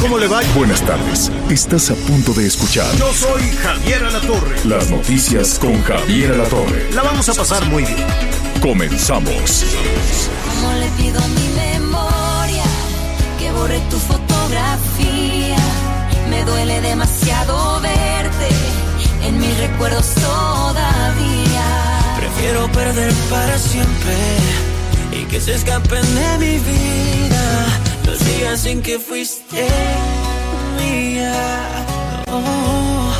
¿Cómo le va? Buenas tardes. Estás a punto de escuchar Yo soy Javier Alatorre. las noticias con Javier Alatorre. La vamos a pasar muy bien. Comenzamos. Como le pido a mi memoria que borre tu fotografía. Me duele demasiado verte en mis recuerdos todavía. Prefiero perder para siempre y que se escapen de mi vida los días en que fuiste mía. Oh,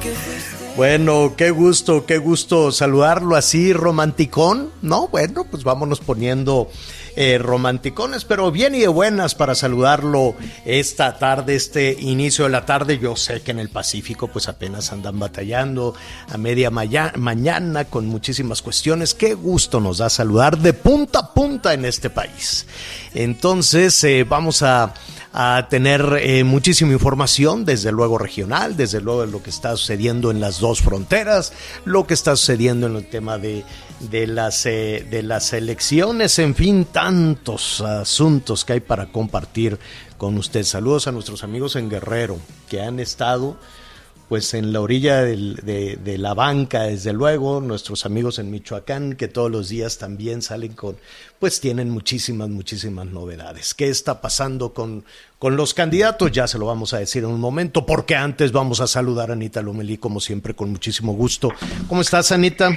que fuiste. Bueno, qué gusto, qué gusto saludarlo así romanticón, ¿no? Bueno, pues vámonos poniendo eh, romanticones, pero bien y de buenas para saludarlo esta tarde, este inicio de la tarde. Yo sé que en el Pacífico pues apenas andan batallando a media mañana con muchísimas cuestiones. Qué gusto nos da saludar de punta a punta en este país. Entonces eh, vamos a a tener eh, muchísima información, desde luego regional, desde luego de lo que está sucediendo en las dos fronteras, lo que está sucediendo en el tema de, de, las, eh, de las elecciones, en fin, tantos asuntos que hay para compartir con usted. Saludos a nuestros amigos en Guerrero que han estado pues en la orilla de la banca, desde luego, nuestros amigos en Michoacán, que todos los días también salen con, pues tienen muchísimas, muchísimas novedades. ¿Qué está pasando con, con los candidatos? Ya se lo vamos a decir en un momento, porque antes vamos a saludar a Anita Lomelí, como siempre, con muchísimo gusto. ¿Cómo estás, Anita?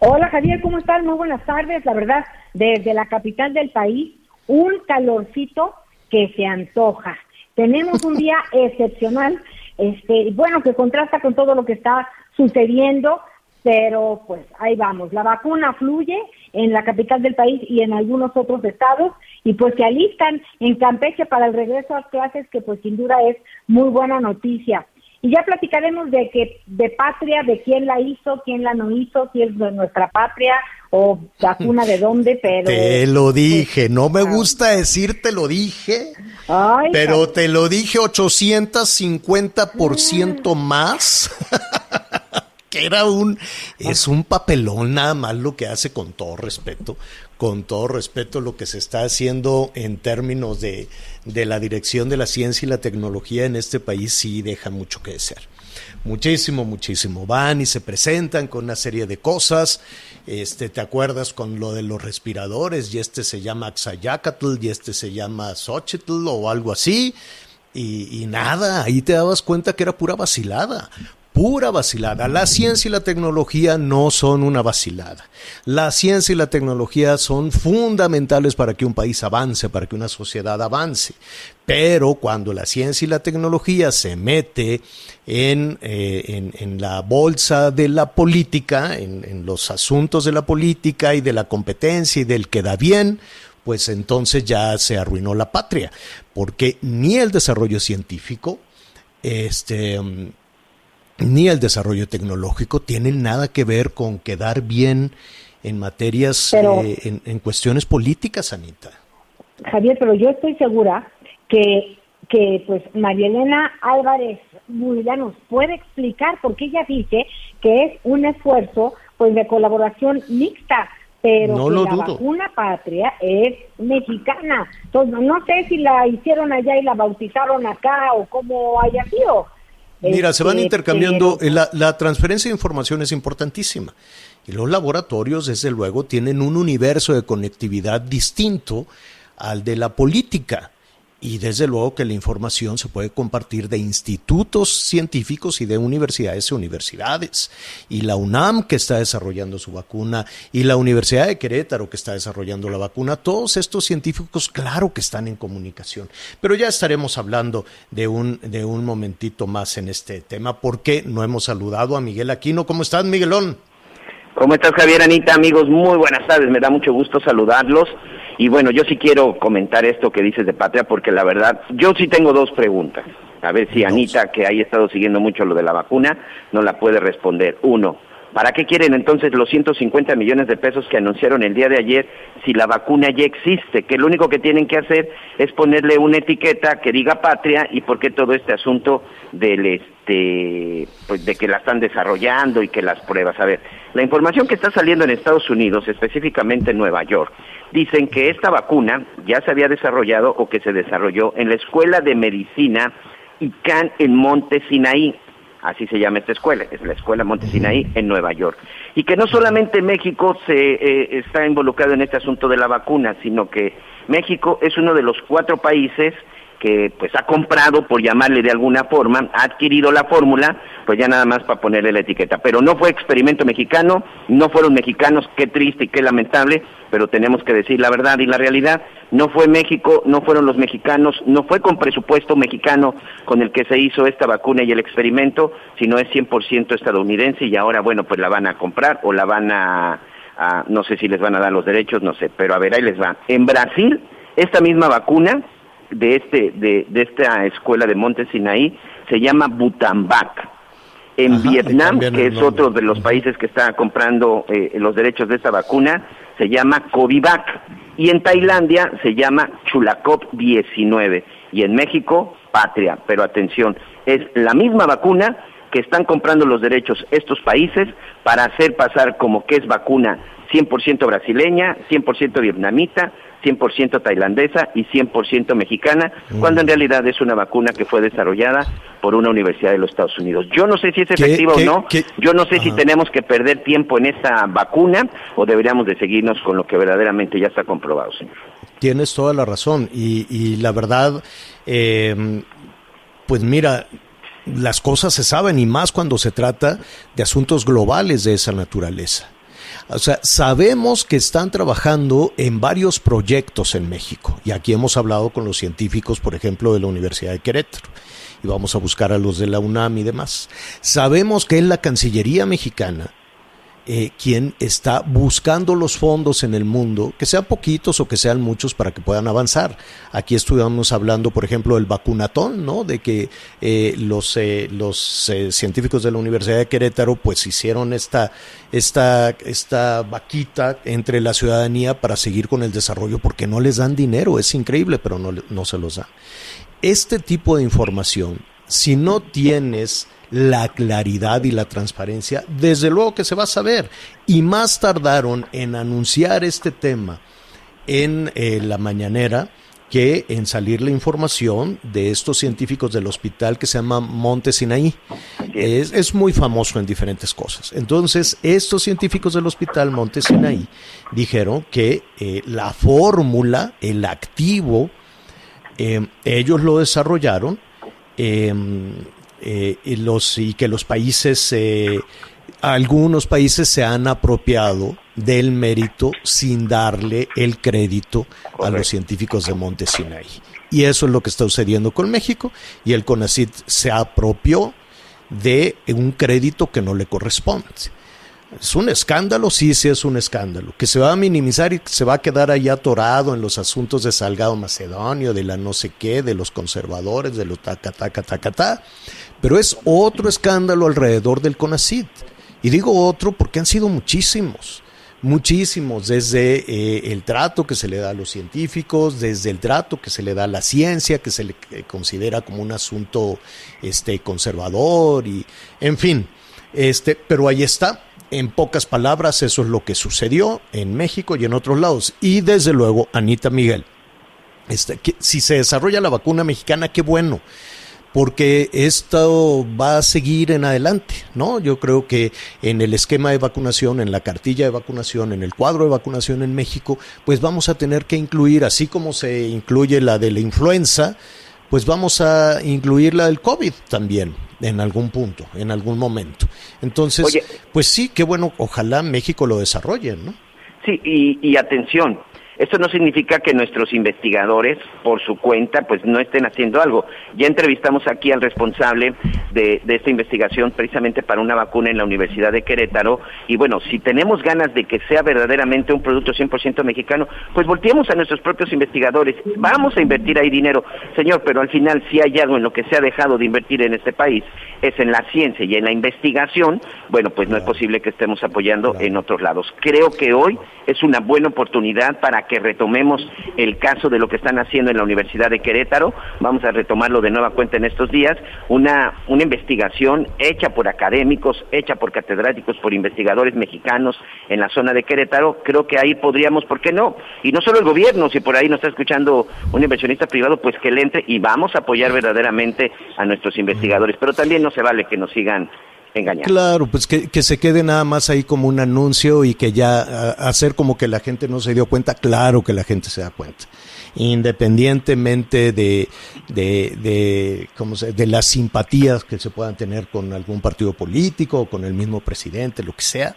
Hola Javier, ¿cómo estás? Muy buenas tardes. La verdad, desde la capital del país, un calorcito que se antoja. Tenemos un día excepcional, este, bueno, que contrasta con todo lo que está sucediendo, pero pues ahí vamos. La vacuna fluye en la capital del país y en algunos otros estados y pues se alistan en Campeche para el regreso a clases que pues sin duda es muy buena noticia. Y ya platicaremos de que de patria, de quién la hizo, quién la no hizo, si es de nuestra patria o vacuna de dónde, pero Te lo dije, no me gusta decir te lo dije, Ay, pero te lo dije 850% más. que era un es un papelón nada más lo que hace con todo respeto, con todo respeto lo que se está haciendo en términos de, de la dirección de la ciencia y la tecnología en este país sí deja mucho que desear. Muchísimo, muchísimo. Van y se presentan con una serie de cosas. Este, ¿te acuerdas con lo de los respiradores? Y este se llama Axayacatl y este se llama Xochitl o algo así. Y, y nada, ahí te dabas cuenta que era pura vacilada. Pura vacilada. La ciencia y la tecnología no son una vacilada. La ciencia y la tecnología son fundamentales para que un país avance, para que una sociedad avance. Pero cuando la ciencia y la tecnología se mete en, eh, en, la bolsa de la política, en, en los asuntos de la política y de la competencia y del que da bien, pues entonces ya se arruinó la patria, porque ni el desarrollo científico, este, ni el desarrollo tecnológico tienen nada que ver con quedar bien en materias, Pero- eh, en, en cuestiones políticas, Anita. Javier, pero yo estoy segura que, que pues María Elena Álvarez Burilla nos puede explicar porque ella dice que es un esfuerzo pues de colaboración mixta, pero No que lo la dudo. vacuna patria es mexicana. Entonces, no sé si la hicieron allá y la bautizaron acá o cómo haya sido. Mira, se van Este, intercambiando, eh, la transferencia de información es importantísima. Y los laboratorios, desde luego, tienen un universo de conectividad distinto al de la política. Y desde luego que la información se puede compartir de institutos científicos y de universidades y universidades. Y la UNAM que está desarrollando su vacuna y la Universidad de Querétaro que está desarrollando la vacuna, todos estos científicos claro que están en comunicación. Pero ya estaremos hablando de un, de un momentito más en este tema porque no hemos saludado a Miguel Aquino. ¿Cómo estás, Miguelón? ¿Cómo estás, Javier, Anita? Amigos, muy buenas tardes. Me da mucho gusto saludarlos. Y bueno, yo sí quiero comentar esto que dices de patria, porque la verdad, yo sí tengo dos preguntas. A ver si Anita, que ha estado siguiendo mucho lo de la vacuna, no la puede responder. Uno, ¿Para qué quieren entonces los 150 millones de pesos que anunciaron el día de ayer si la vacuna ya existe? Que lo único que tienen que hacer es ponerle una etiqueta que diga patria y por qué todo este asunto del este pues de que la están desarrollando y que las pruebas. A ver, la información que está saliendo en Estados Unidos, específicamente en Nueva York, dicen que esta vacuna ya se había desarrollado o que se desarrolló en la Escuela de Medicina ICANN en Monte Sinaí así se llama esta escuela, es la Escuela Montesinaí en Nueva York. Y que no solamente México se eh, está involucrado en este asunto de la vacuna, sino que México es uno de los cuatro países que pues ha comprado, por llamarle de alguna forma, ha adquirido la fórmula, pues ya nada más para ponerle la etiqueta. Pero no fue experimento mexicano, no fueron mexicanos, qué triste y qué lamentable, pero tenemos que decir la verdad y la realidad. No fue México, no fueron los mexicanos, no fue con presupuesto mexicano con el que se hizo esta vacuna y el experimento, sino es 100% estadounidense y ahora, bueno, pues la van a comprar o la van a, a, no sé si les van a dar los derechos, no sé, pero a ver, ahí les va. En Brasil, esta misma vacuna de, este, de, de esta escuela de Monte Sinaí se llama Butambac. En Vietnam, que es otro de los países que está comprando eh, los derechos de esta vacuna, se llama Covivac. Y en Tailandia se llama Chulacop 19. Y en México, Patria. Pero atención, es la misma vacuna que están comprando los derechos estos países para hacer pasar como que es vacuna 100% brasileña, 100% vietnamita, 100% tailandesa y 100% mexicana, cuando en realidad es una vacuna que fue desarrollada por una universidad de los Estados Unidos. Yo no sé si es efectiva o no, yo no sé si tenemos que perder tiempo en esta vacuna o deberíamos de seguirnos con lo que verdaderamente ya está comprobado, señor. Tienes toda la razón y, y la verdad, eh, pues mira, las cosas se saben y más cuando se trata de asuntos globales de esa naturaleza. O sea, sabemos que están trabajando en varios proyectos en México. Y aquí hemos hablado con los científicos, por ejemplo, de la Universidad de Querétaro. Y vamos a buscar a los de la UNAM y demás. Sabemos que es la Cancillería mexicana eh, quien está buscando los fondos en el mundo, que sean poquitos o que sean muchos para que puedan avanzar. Aquí estuvimos hablando, por ejemplo, del vacunatón, ¿no? De que eh, los, eh, los eh, científicos de la Universidad de Querétaro pues hicieron esta, esta, esta vaquita entre la ciudadanía para seguir con el desarrollo porque no les dan dinero, es increíble, pero no, no se los dan. Este tipo de información, si no tienes la claridad y la transparencia, desde luego que se va a saber. Y más tardaron en anunciar este tema en eh, la mañanera que en salir la información de estos científicos del hospital que se llama Monte Sinaí. Es, es, muy famoso en diferentes cosas. Entonces, estos científicos del hospital Monte Sinaí dijeron que eh, la fórmula, el activo, eh, ellos lo desarrollaron y, los, y que los países, eh, algunos países se han apropiado del mérito sin darle el crédito a los científicos de Monte Sinai. Y eso es lo que está sucediendo con México y el CONACIT se apropió de un crédito que no le corresponde. Es un escándalo, sí, sí es un escándalo, que se va a minimizar y se va a quedar ahí atorado en los asuntos de Salgado Macedonio, de la no sé qué, de los conservadores, de los taca, taca, taca, taca. Pero es otro escándalo alrededor del CONACID. Y digo otro porque han sido muchísimos, muchísimos, desde eh, el trato que se le da a los científicos, desde el trato que se le da a la ciencia, que se le considera como un asunto este, conservador, y en fin, este, pero ahí está. En pocas palabras, eso es lo que sucedió en México y en otros lados. Y desde luego, Anita Miguel, este, que, si se desarrolla la vacuna mexicana, qué bueno porque esto va a seguir en adelante, ¿no? Yo creo que en el esquema de vacunación, en la cartilla de vacunación, en el cuadro de vacunación en México, pues vamos a tener que incluir, así como se incluye la de la influenza, pues vamos a incluir la del COVID también en algún punto, en algún momento. Entonces, Oye, pues sí, qué bueno, ojalá México lo desarrolle, ¿no? Sí, y, y atención, Esto no significa que nuestros investigadores, por su cuenta, pues no estén haciendo algo. Ya entrevistamos aquí al responsable de, de esta investigación precisamente para una vacuna en la Universidad de Querétaro. Y bueno, si tenemos ganas de que sea verdaderamente un producto 100% mexicano, pues volteemos a nuestros propios investigadores. Vamos a invertir ahí dinero, señor, pero al final si hay algo en lo que se ha dejado de invertir en este país, es en la ciencia y en la investigación, bueno, pues no es posible que estemos apoyando en otros lados. Creo que hoy es una buena oportunidad para que retomemos el caso de lo que están haciendo en la Universidad de Querétaro. Vamos a retomarlo de nueva cuenta en estos días. Una, una investigación hecha por académicos, hecha por catedráticos, por investigadores mexicanos en la zona de Querétaro. Creo que ahí podríamos, ¿por qué no? Y no solo el gobierno, si por ahí nos está escuchando un inversionista privado, pues que le entre y vamos a apoyar verdaderamente a nuestros investigadores. Pero también no se vale que nos sigan engañando. Claro, pues que, que, se quede nada más ahí como un anuncio y que ya a, hacer como que la gente no se dio cuenta, claro que la gente se da cuenta. Independientemente de, de, de, ¿cómo se, de las simpatías que se puedan tener con algún partido político o con el mismo presidente, lo que sea,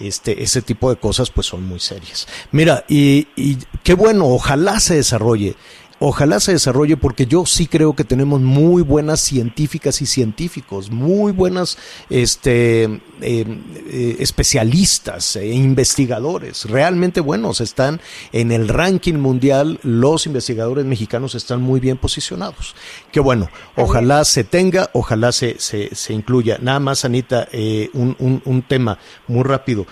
este, ese tipo de cosas pues son muy serias. Mira, y, y qué bueno, ojalá se desarrolle ojalá se desarrolle porque yo sí creo que tenemos muy buenas científicas y científicos, muy buenas este, eh, eh, especialistas e investigadores, realmente buenos, están en el ranking mundial, los investigadores mexicanos están muy bien posicionados. Qué bueno, ojalá se tenga, ojalá se, se, se incluya. Nada más, Anita, eh, un, un, un, tema muy rápido.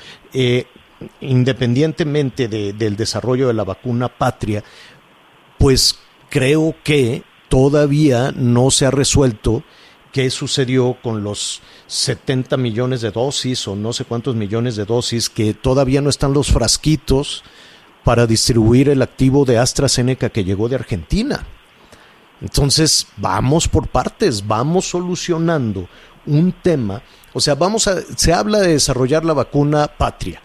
independientemente de, del desarrollo de la vacuna patria, pues creo que todavía no se ha resuelto qué sucedió con los 70 millones de dosis o no sé cuántos millones de dosis que todavía no están los frasquitos para distribuir el activo de AstraZeneca que llegó de Argentina. Entonces, vamos por partes, vamos solucionando un tema, o sea, vamos a se habla de desarrollar la vacuna patria.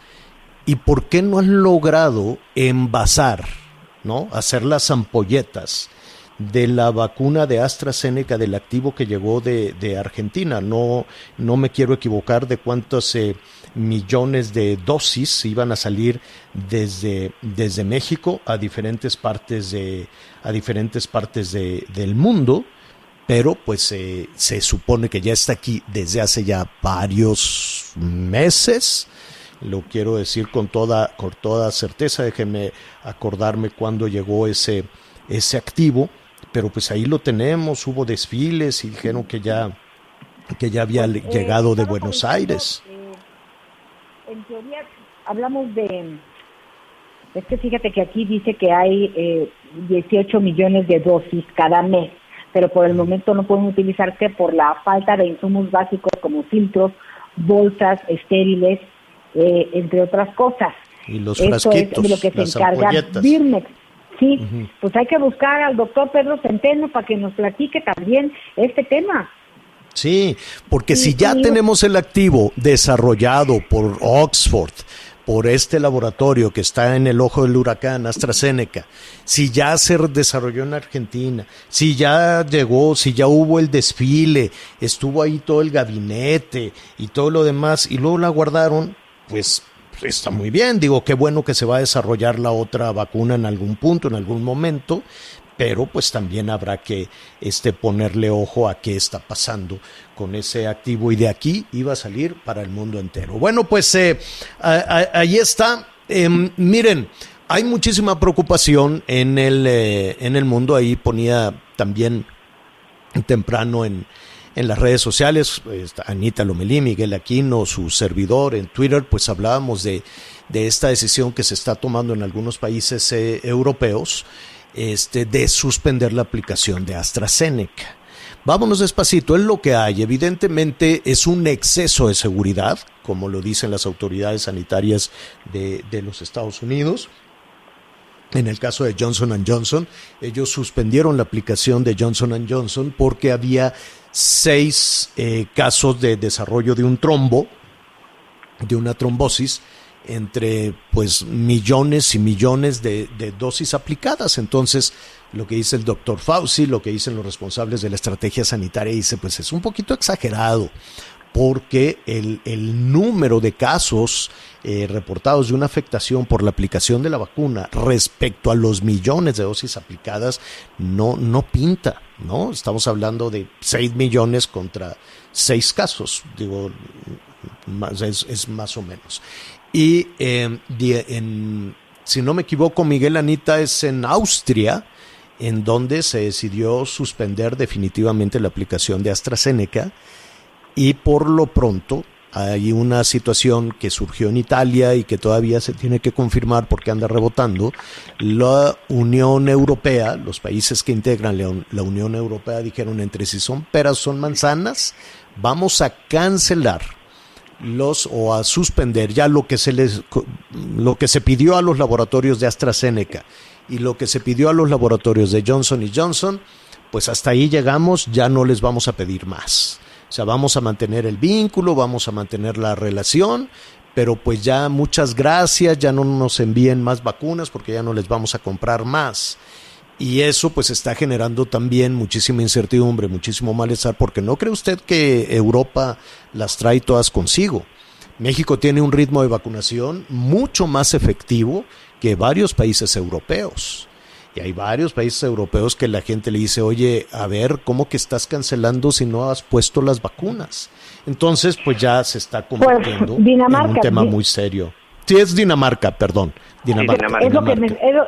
¿Y por qué no han logrado envasar ¿no? Hacer las ampolletas de la vacuna de AstraZeneca del activo que llegó de, de Argentina. No, no me quiero equivocar de cuántos eh, millones de dosis iban a salir desde, desde México a diferentes partes de, a diferentes partes de, del mundo. Pero pues eh, se supone que ya está aquí desde hace ya varios meses lo quiero decir con toda, con toda certeza, déjenme acordarme cuándo llegó ese, ese activo, pero pues ahí lo tenemos, hubo desfiles y dijeron que ya, que ya había Pues, eh, llegado de Buenos Aires. eh, en teoría, hablamos de. Es que fíjate que aquí dice que hay eh, 18 millones de dosis cada mes, pero por el momento no pueden utilizarse por la falta de insumos básicos como filtros, bolsas estériles, eh, entre otras cosas. Y los Esto es frasquitos, de lo que se las encarga ampolletas. Birmex. Sí, pues hay que buscar al doctor Pedro Centeno para que nos platique también este tema. Sí, porque Sí, si ya sí. tenemos el activo desarrollado por Oxford, por este laboratorio que está en el ojo del huracán, AstraZeneca, si ya se desarrolló en Argentina, si ya llegó, si ya hubo el desfile, estuvo ahí todo el gabinete y todo lo demás, y luego la guardaron, pues está muy bien, digo, qué bueno que se va a desarrollar la otra vacuna en algún punto, en algún momento, pero pues también habrá que este ponerle ojo a qué está pasando con ese activo y de aquí iba a salir para el mundo entero. Bueno, pues eh, ahí está. Em, miren, hay muchísima preocupación en el eh, en el mundo. Ahí ponía también temprano en, en las redes sociales, Anita Lomelí, Miguel Aquino, su servidor en Twitter, pues hablábamos de, de esta decisión que se está tomando en algunos países eh, europeos este, de suspender la aplicación de AstraZeneca. Vámonos despacito, es lo que hay. Evidentemente es un exceso de seguridad, como lo dicen las autoridades sanitarias de, de los Estados Unidos. En el caso de Johnson Johnson, ellos suspendieron la aplicación de Johnson Johnson porque había seis eh, casos de desarrollo de un trombo, de una trombosis, entre pues millones y millones de, de dosis aplicadas. Entonces, lo que dice el doctor Fauci, lo que dicen los responsables de la estrategia sanitaria, dice, pues es un poquito exagerado porque el, el número de casos eh, reportados de una afectación por la aplicación de la vacuna respecto a los millones de dosis aplicadas no, no pinta, ¿no? Estamos hablando de 6 millones contra 6 casos, digo, más, es, es más o menos. Y eh, en, si no me equivoco, Miguel Anita es en Austria, en donde se decidió suspender definitivamente la aplicación de AstraZeneca y por lo pronto hay una situación que surgió en Italia y que todavía se tiene que confirmar porque anda rebotando. La Unión Europea, los países que integran la Unión Europea dijeron entre si son peras son manzanas, vamos a cancelar los o a suspender ya lo que se les lo que se pidió a los laboratorios de AstraZeneca y lo que se pidió a los laboratorios de Johnson y Johnson, pues hasta ahí llegamos, ya no les vamos a pedir más. Sea, vamos a mantener el vínculo, vamos a mantener la relación, pero pues ya muchas gracias, ya no nos envíen más vacunas porque ya no les vamos a comprar más. Y eso pues está generando también muchísima incertidumbre, muchísimo malestar, porque no cree usted que Europa las trae todas consigo. México tiene un ritmo de vacunación mucho más efectivo que varios países europeos. Y hay varios países europeos que la gente le dice, oye, a ver, ¿cómo que estás cancelando si no has puesto las vacunas? Entonces, pues ya se está pues, convirtiendo en un tema muy serio. Sí, es Dinamarca, perdón. Dinamarca. Es, lo que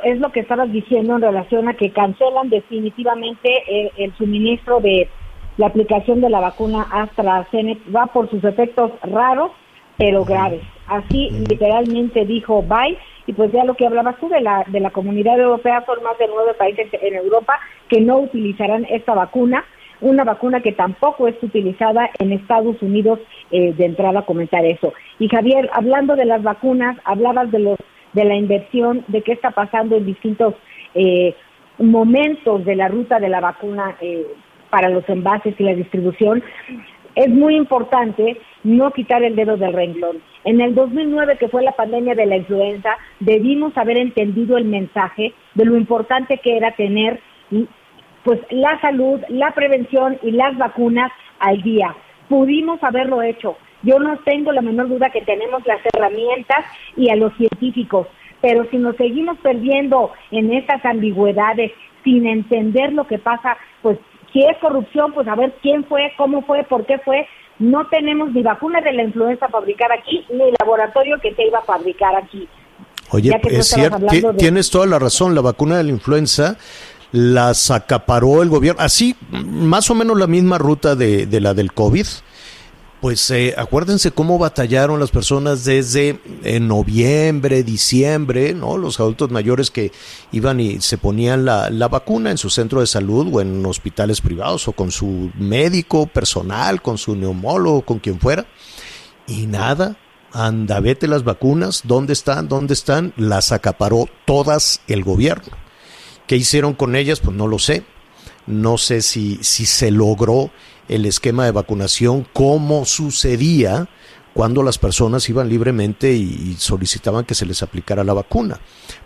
es, lo que estabas diciendo en relación a que cancelan definitivamente el, suministro de la aplicación de la vacuna AstraZeneca. Va por sus efectos raros, pero graves. Así literalmente dijo Bye y pues ya lo que hablabas tú de la, de la comunidad europea, son más de nueve países en Europa que no utilizarán esta vacuna, una vacuna que tampoco es utilizada en Estados Unidos eh, de entrada a comentar eso. Y Javier, hablando de las vacunas, hablabas de los de la inversión, de qué está pasando en distintos eh, momentos de la ruta de la vacuna eh, para los envases y la distribución es muy importante no quitar el dedo del renglón. En el 2009, que fue la pandemia de la influenza, debimos haber entendido el mensaje de lo importante que era tener pues la salud, la prevención y las vacunas al día. Pudimos haberlo hecho. Yo no tengo la menor duda que tenemos las herramientas y a los científicos, pero si nos seguimos perdiendo en estas ambigüedades sin entender lo que pasa, pues si es corrupción, pues a ver quién fue, cómo fue, por qué fue. No tenemos ni vacuna de la influenza fabricada aquí, ni laboratorio que se iba a fabricar aquí. Oye, es cierto, tienes toda la razón, la vacuna de la influenza las acaparó el gobierno, así más o menos la misma ruta de, de la del COVID pues eh, acuérdense cómo batallaron las personas desde eh, noviembre, diciembre, ¿no? Los adultos mayores que iban y se ponían la, la, vacuna en su centro de salud o en hospitales privados o con su médico personal, con su neumólogo, con quien fuera. Y nada, anda, vete las vacunas, ¿dónde están? ¿Dónde están? Las acaparó todas el gobierno. ¿Qué hicieron con ellas? Pues no lo sé. No sé si, si se logró el esquema de vacunación como sucedía cuando las personas iban libremente y solicitaban que se les aplicara la vacuna.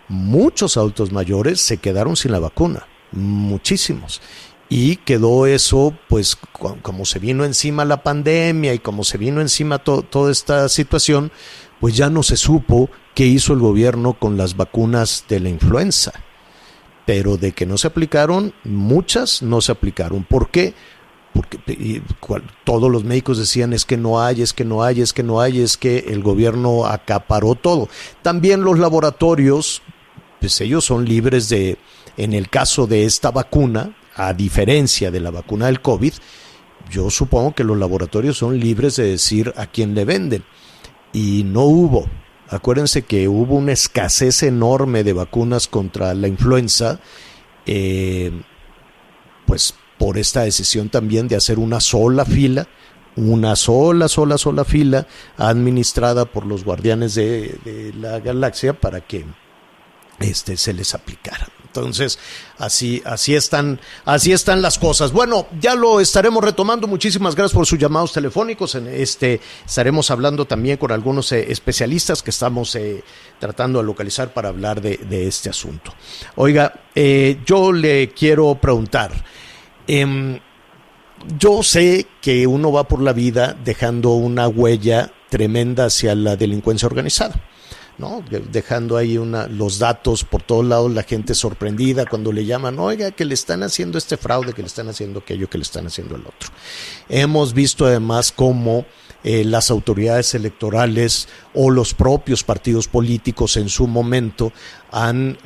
Muchos adultos mayores se quedaron sin la vacuna, muchísimos. Y quedó eso, pues como se vino encima la pandemia y como se vino encima toda esta situación, pues ya no se supo qué hizo el gobierno con las vacunas de la influenza. Pero de que no se aplicaron, muchas no se aplicaron. ¿Por qué? Porque todos los médicos decían es que no hay, es que no hay, es que no hay, es que el gobierno acaparó todo. También los laboratorios, pues ellos son libres de, en el caso de esta vacuna, a diferencia de la vacuna del COVID, yo supongo que los laboratorios son libres de decir a quién le venden. Y no hubo. Acuérdense que hubo una escasez enorme de vacunas contra la influenza. Eh, pues por esta decisión también de hacer una sola fila, una sola, sola, sola fila administrada por los guardianes de, la galaxia para que este, se les aplicara. Entonces, así, así están, así están las cosas. Bueno, ya lo estaremos retomando. Muchísimas gracias por sus llamados telefónicos. En este, estaremos hablando también con algunos eh, especialistas que estamos eh, tratando de localizar para hablar de, este asunto. Oiga, eh, yo le quiero preguntar. Em, yo sé que uno va por la vida dejando una huella tremenda hacia la delincuencia organizada. ¿no? Dejando ahí una, los datos por todos lados, la gente sorprendida cuando le llaman, oiga, que le están haciendo este fraude, que le están haciendo aquello, que le están haciendo el otro. Hemos visto además cómo eh, las autoridades electorales o los propios partidos políticos en su momento han,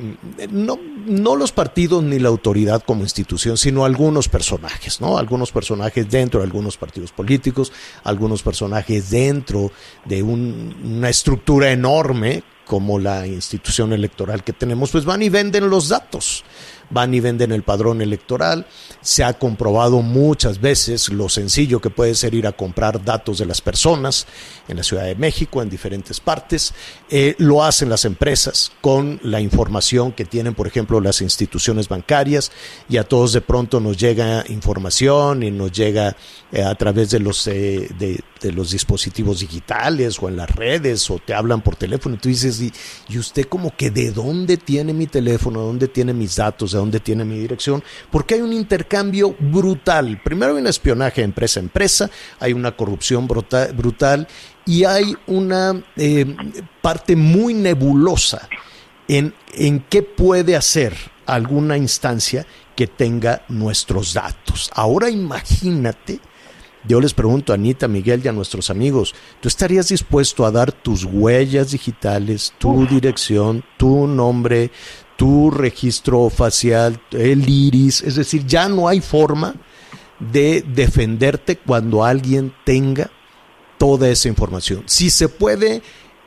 no, no los partidos ni la autoridad como institución, sino algunos personajes, ¿no? Algunos personajes dentro de algunos partidos políticos, algunos personajes dentro de una estructura enorme como la institución electoral que tenemos, pues van y venden los datos van y venden el padrón electoral. Se ha comprobado muchas veces lo sencillo que puede ser ir a comprar datos de las personas en la Ciudad de México, en diferentes partes. Eh, lo hacen las empresas con la información que tienen, por ejemplo, las instituciones bancarias y a todos de pronto nos llega información y nos llega eh, a través de los, eh, de, los dispositivos digitales o en las redes o te hablan por teléfono y tú dices, ¿y, y usted como que de dónde tiene mi teléfono, de dónde tiene mis datos? Dónde tiene mi dirección, porque hay un intercambio brutal. Primero hay un espionaje empresa a empresa, hay una corrupción brutal y hay una eh, parte muy nebulosa en, en qué puede hacer alguna instancia que tenga nuestros datos. Ahora imagínate, yo les pregunto a Anita, Miguel y a nuestros amigos, ¿tú estarías dispuesto a dar tus huellas digitales, tu dirección, tu nombre, tu registro facial, el iris, es decir, ya no hay forma de defenderte cuando alguien tenga toda esa información. Si se puede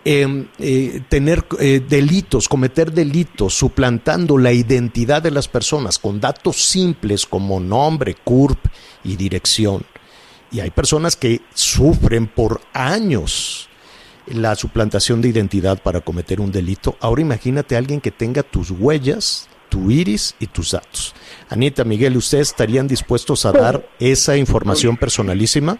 em, eh, tener eh, delitos, cometer delitos suplantando la identidad de las personas con datos simples como nombre, CURP y dirección. Y hay personas que sufren por años la suplantación de identidad para cometer un delito. Ahora imagínate a alguien que tenga tus huellas, tu iris y tus datos. Anita, Miguel, ¿ustedes estarían dispuestos a dar esa información personalísima?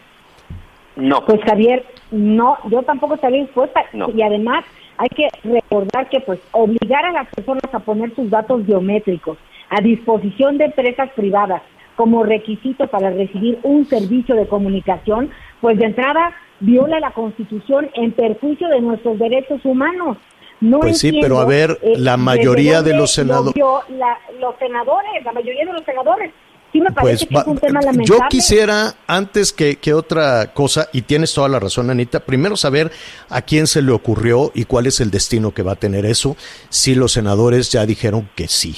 No. Pues Javier, no, yo tampoco estaría dispuesta. Y además hay que recordar que pues obligar a las personas a poner sus datos biométricos a disposición de empresas privadas como requisito para recibir un servicio de comunicación, pues de entrada viola la Constitución en perjuicio de nuestros derechos humanos. No pues sí, pero a ver, eh, la mayoría de los senadores... los senadores, la mayoría de los senadores. Sí me parece pues que es un tema lamentable. Yo quisiera, antes que, que, otra cosa, y tienes toda la razón, Anita, primero saber a quién se le ocurrió y cuál es el destino que va a tener eso, si los senadores ya dijeron que sí.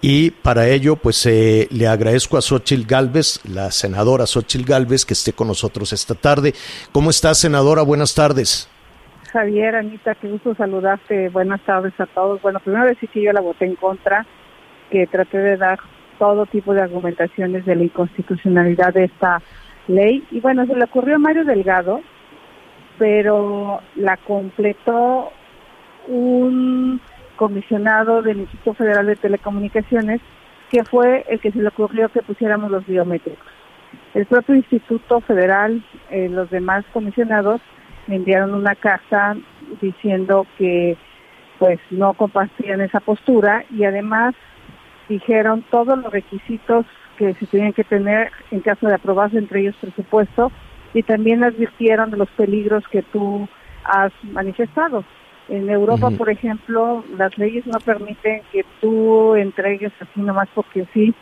Y para ello, pues eh, le agradezco a Xochil Galvez, la senadora Xochil Galvez, que esté con nosotros esta tarde. ¿Cómo estás, senadora? Buenas tardes. Javier, Anita, qué gusto saludarte. Buenas tardes a todos. Bueno, primero decir que yo la voté en contra, que traté de dar todo tipo de argumentaciones de la inconstitucionalidad de esta ley. Y bueno, se le ocurrió a Mario Delgado, pero la completó un comisionado del Instituto Federal de Telecomunicaciones, que fue el que se le ocurrió que pusiéramos los biométricos. El propio Instituto Federal, eh, los demás comisionados, me enviaron una carta diciendo que pues no compartían esa postura y además dijeron todos los requisitos que se tenían que tener en caso de aprobarse entre ellos presupuesto y también advirtieron de los peligros que tú has manifestado. En Europa, por ejemplo, las leyes no permiten que tú entregues así nomás porque sí,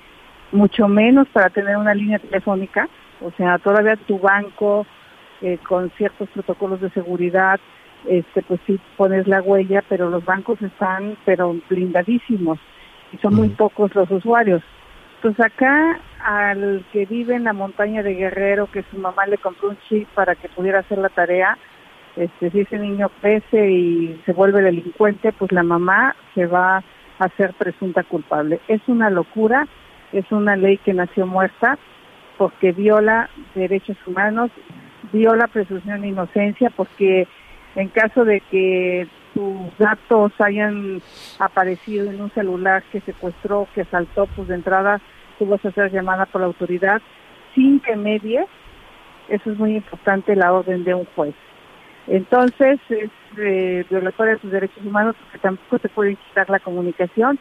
mucho menos para tener una línea telefónica. O sea, todavía tu banco, eh, con ciertos protocolos de seguridad, este, pues sí pones la huella, pero los bancos están, pero blindadísimos y son muy pocos los usuarios. Entonces acá al que vive en la montaña de Guerrero, que su mamá le compró un chip para que pudiera hacer la tarea, este, si ese niño crece y se vuelve delincuente, pues la mamá se va a ser presunta culpable. Es una locura, es una ley que nació muerta porque viola derechos humanos, viola presunción de inocencia, porque en caso de que tus datos hayan aparecido en un celular que secuestró, que asaltó, pues de entrada tú vas a ser llamada por la autoridad sin que medie. Eso es muy importante la orden de un juez. Entonces, es eh, violatoria de sus derechos humanos porque tampoco se puede quitar la comunicación.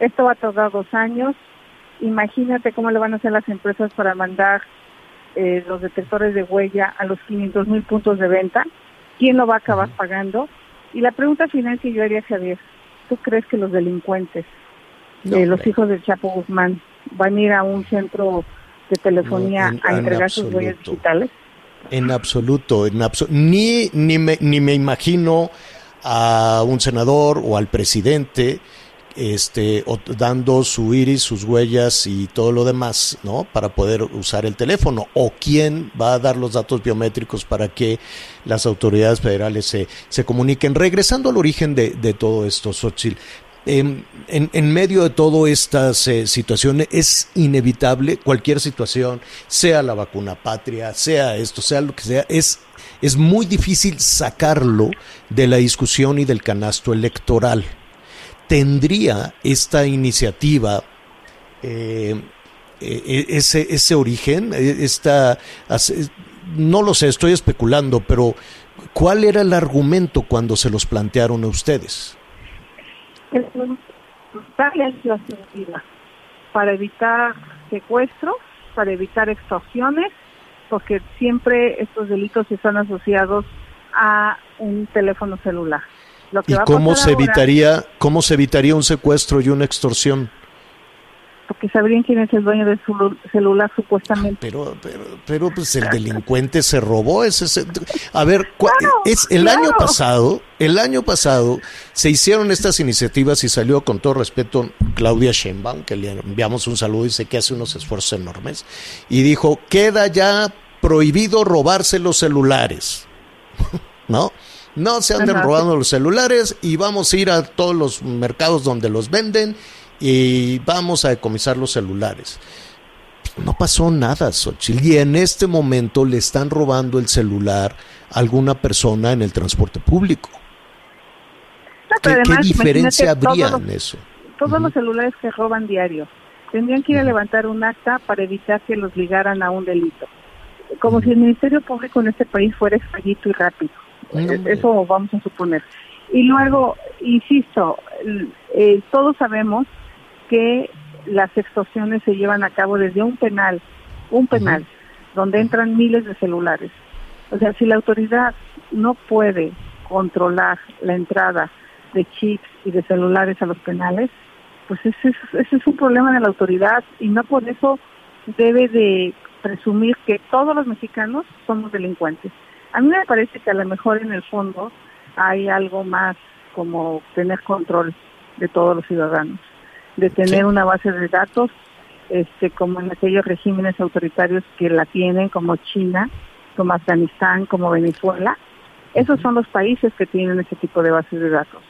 Esto va a tardar dos años. Imagínate cómo le van a hacer las empresas para mandar eh, los detectores de huella a los 500 mil puntos de venta? ¿Quién lo va a acabar pagando? Y la pregunta final que yo haría, Javier, ¿tú crees que los delincuentes, No, eh, los hombre. hijos del Chapo Guzmán, van a ir a un centro de telefonía No, en- a en entregar sus huellas digitales? En absoluto, en abso- ni, ni, me, ni me imagino a un senador o al presidente este, o- dando su iris, sus huellas y todo lo demás, ¿no? Para poder usar el teléfono. O quién va a dar los datos biométricos para que las autoridades federales se, se comuniquen. Regresando al origen de, de todo esto, Xochitl, em, en, medio de todas estas eh, situaciones es inevitable cualquier situación, sea la vacuna patria, sea esto, sea lo que sea, es, es muy difícil sacarlo de la discusión y del canasto electoral. ¿Tendría esta iniciativa eh, eh, ese, ese origen? eh, Esta, no lo sé, estoy especulando, pero ¿cuál era el argumento cuando se los plantearon a ustedes? Es un- darle alternativa para evitar secuestros, para evitar extorsiones, porque siempre estos delitos están asociados a un teléfono celular. Lo que ¿Y va cómo se ahora- evitaría, cómo se evitaría un secuestro y una extorsión? Porque sabrían quién es el dueño del celu- celular supuestamente. Pero, pero, pero pues el delincuente se robó ese. se- A ver, Claro, es el claro. año pasado, el año pasado se hicieron estas iniciativas y salió con todo respeto Claudia Sheinbaum, que le enviamos un saludo y sé que hace unos esfuerzos enormes y dijo queda ya prohibido robarse los celulares, ¿no? No se anden Ajá. robando los celulares y vamos a ir a todos los mercados donde los venden y vamos a decomisar los celulares. No pasó nada, Xochitl. Y en este momento le están robando el celular a alguna persona en el transporte público. No, ¿Qué, diferencia habría en eso? Todos los celulares que roban diario tendrían que ir a levantar un acta para evitar que los ligaran a un delito. Como si el Ministerio Público en este país fuera expedito y rápido. Hombre. Eso vamos a suponer. Y luego, insisto, eh, todos sabemos que las extorsiones se llevan a cabo desde un penal, un penal, donde entran miles de celulares. O sea, si la autoridad no puede controlar la entrada de chips y de celulares a los penales, pues ese es, ese es un problema de la autoridad y no por eso debe de presumir que todos los mexicanos somos delincuentes. A mí me parece que a lo mejor en el fondo hay algo más como tener control de todos los ciudadanos, de tener Sí. una base de datos, este, como en aquellos regímenes autoritarios que la tienen, como China, como Afganistán, como Venezuela. Esos son los países que tienen ese tipo de bases de datos.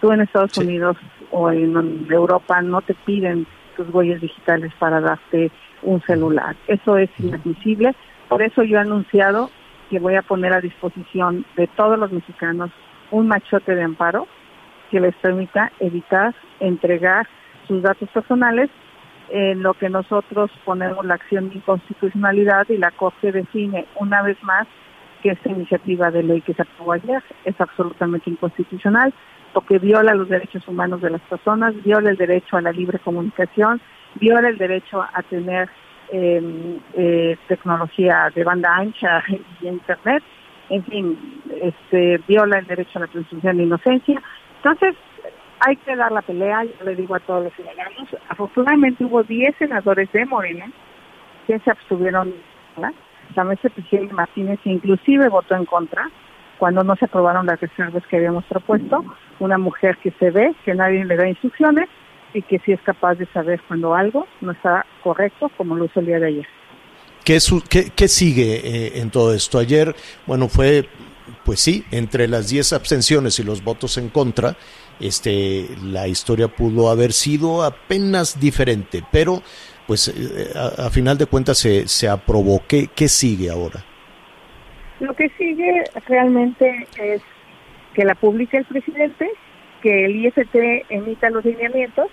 Tú en Estados Sí. Unidos o en Europa no te piden tus huellas digitales para darte un celular. Eso es inadmisible. Por eso yo he anunciado que voy a poner a disposición de todos los mexicanos un machote de amparo que les permita evitar entregar sus datos personales en lo que nosotros ponemos la acción de inconstitucionalidad y la Corte define una vez más que esta iniciativa de ley que se aprobó ayer es absolutamente inconstitucional porque viola los derechos humanos de las personas, viola el derecho a la libre comunicación, viola el derecho a tener eh, eh, tecnología de banda ancha y internet, en fin, este, viola el derecho a la presunción de inocencia. Entonces, hay que dar la pelea, le digo a todos los ciudadanos. Afortunadamente hubo 10 senadores de Morena que se abstuvieron. ¿verdad? La mesa presidente Martínez inclusive votó en contra cuando no se aprobaron las reservas que habíamos propuesto. Una mujer que se ve, que nadie le da instrucciones y que sí es capaz de saber cuando algo no está correcto, como lo hizo el día de ayer. ¿Qué, su- qué- qué sigue eh, en todo esto? Ayer, bueno, fue, pues sí, entre las 10 abstenciones y los votos en contra, este, la historia pudo haber sido apenas diferente, pero pues eh, a, final de cuentas se, se aprobó. ¿Qué, ¿Qué sigue ahora? Lo que sigue realmente es que la publique el presidente, que el IFT emita los lineamientos.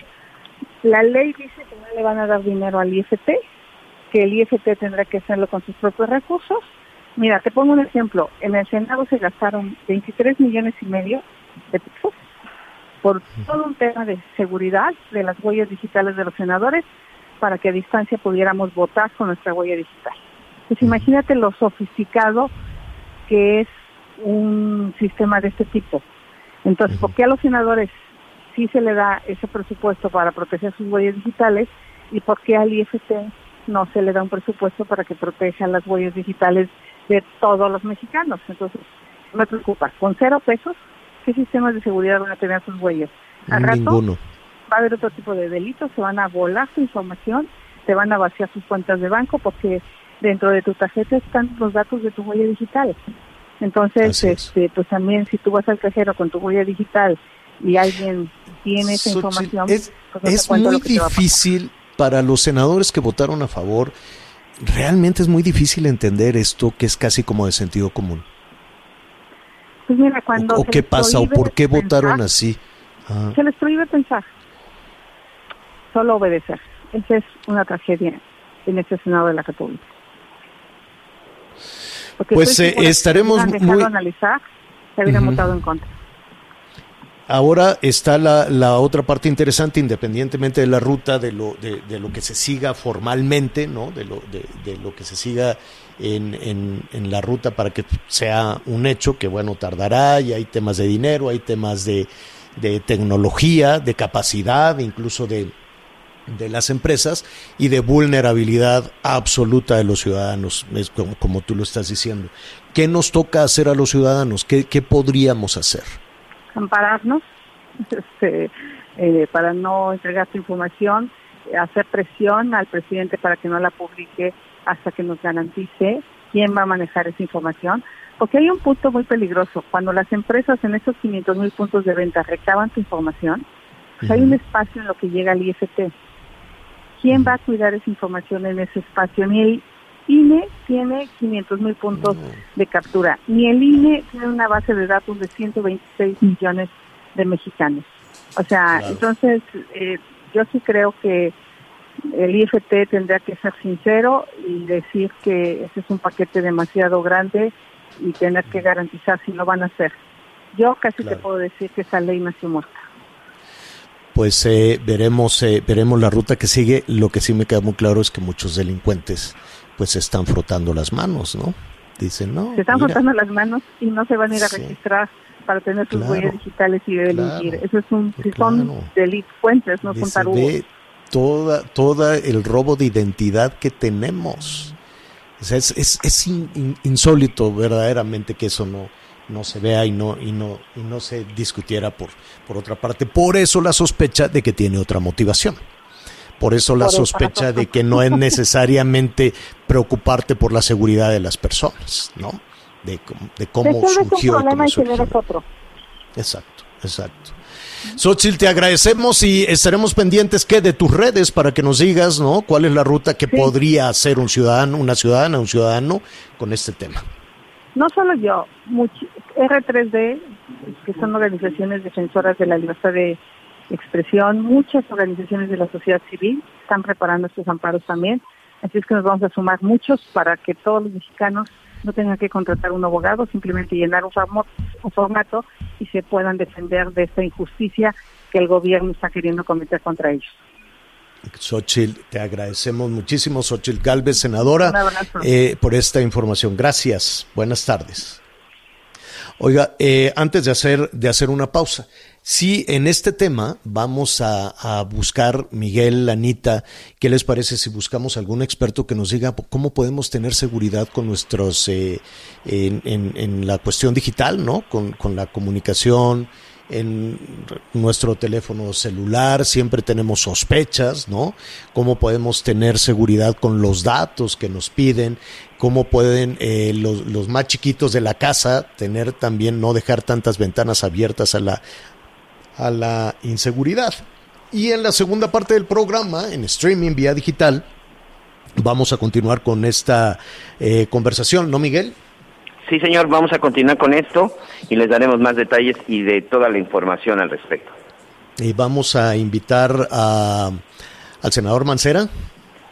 La ley dice que no le van a dar dinero al IFT, que el IFT tendrá que hacerlo con sus propios recursos. Mira, te pongo un ejemplo. En el Senado se gastaron 23 millones y medio de pesos por todo un tema de seguridad de las huellas digitales de los senadores para que a distancia pudiéramos votar con nuestra huella digital. Pues imagínate lo sofisticado que es un sistema de este tipo. Entonces, ¿por qué a los senadores sí se le da ese presupuesto para proteger sus huellas digitales y por qué al IFT no se le da un presupuesto para que proteja las huellas digitales de todos los mexicanos? Entonces, me preocupa. Con cero pesos, ¿qué sistemas de seguridad van a tener sus huellas? Al rato va a haber otro tipo de delitos, se van a volar su información, te van a vaciar sus cuentas de banco porque dentro de tu tarjeta están los datos de tu huella digital. Entonces, Así es. este, pues también si tú vas al cajero con tu huella digital y alguien tiene esa información, es, pues no es muy difícil para los senadores que votaron a favor. Realmente es muy difícil entender esto que es casi como de sentido común. Pues mira, cuando ¿O qué pasa? ¿O por qué votaron pensar, así? Ah, Se les prohíbe pensar, solo obedecer. Esa es una tragedia en este Senado de la República. Porque Pues, eh, estaremos si muy- analizar, se hubieran Ujú. votado en contra. Ahora está la, la otra parte interesante, independientemente de la ruta, de lo, de, de lo que se siga formalmente, ¿no? de, lo, de, de lo que se siga en, en, la ruta para que sea un hecho, que bueno, tardará, y hay temas de dinero, hay temas de, de tecnología, de capacidad, incluso de, de las empresas y de vulnerabilidad absoluta de los ciudadanos, es como, como tú lo estás diciendo. ¿Qué nos toca hacer a los ciudadanos? ¿Qué, qué podríamos hacer? ampararnos este, eh, para no entregar su información, eh, hacer presión al presidente para que no la publique hasta que nos garantice quién va a manejar esa información, porque hay un punto muy peligroso. Cuando las empresas en esos 500 mil puntos de venta recaban tu información, pues hay un espacio en lo que llega al IFT. ¿Quién va a cuidar esa información en ese espacio? Ni el INE tiene 500 mil puntos de captura, ni el INE tiene una base de datos de 126 millones de mexicanos. O sea, Claro. entonces eh, yo sí creo que el IFT tendría que ser sincero y decir que ese es un paquete demasiado grande y tener que garantizar si lo van a hacer. Yo casi Claro. te puedo decir que esa ley nació muerta. Pues eh, veremos, eh, veremos la ruta que sigue. Lo que sí me queda muy claro es que muchos delincuentes pues se están frotando las manos, ¿no? Dicen, no, Se están mira, frotando las manos y no se van a ir a Sí. registrar para tener sus Claro, huellas digitales y delinquir. claro, Eso es un, si son claro. delincuentes, no son tarugos. ve toda, toda el robo de identidad que tenemos. O sea, es, es, es in- in- insólito verdaderamente que eso no, no se vea y no, y no, y no se discutiera por, por otra parte. Por eso la sospecha de que tiene otra motivación. Por eso la sospecha de que no es necesariamente preocuparte por la seguridad de las personas, ¿no? De, cómo- de surgió problema cómo surgió. Exacto, exacto. Xochitl, te agradecemos y estaremos pendientes que de tus redes para que nos digas, ¿no? ¿Cuál es la ruta que podría hacer un ciudadano, una ciudadana, un ciudadano con este tema? No solo yo, much- R3D, que son organizaciones defensoras de la libertad de expresión, muchas organizaciones de la sociedad civil están preparando estos amparos también. Así es que nos vamos a sumar muchos para que todos los mexicanos no tengan que contratar un abogado, simplemente llenar un, formato y se puedan defender de esta injusticia que el gobierno está queriendo cometer contra ellos. Xochitl, te agradecemos muchísimo, Xochitl Galvez, senadora, eh, por esta información. Gracias. Buenas tardes. Oiga, eh, antes de hacer, de hacer una pausa, sí, en este tema vamos a, buscar, Miguel, Anita, ¿qué les parece si buscamos algún experto que nos diga cómo podemos tener seguridad con nuestros, eh, en, la cuestión digital, ¿no? Con, la comunicación, en nuestro teléfono celular siempre tenemos sospechas, ¿no? ¿Cómo podemos tener seguridad con los datos que nos piden? ¿Cómo pueden eh, los más chiquitos de la casa tener también, no dejar tantas ventanas abiertas a la, a la inseguridad? Y en la segunda parte del programa, en streaming vía digital, vamos a continuar con esta eh, conversación, ¿no, Miguel? Sí, señor, vamos a continuar con esto y les daremos más detalles y de toda la información al respecto. Y vamos a invitar a, al senador Mancera.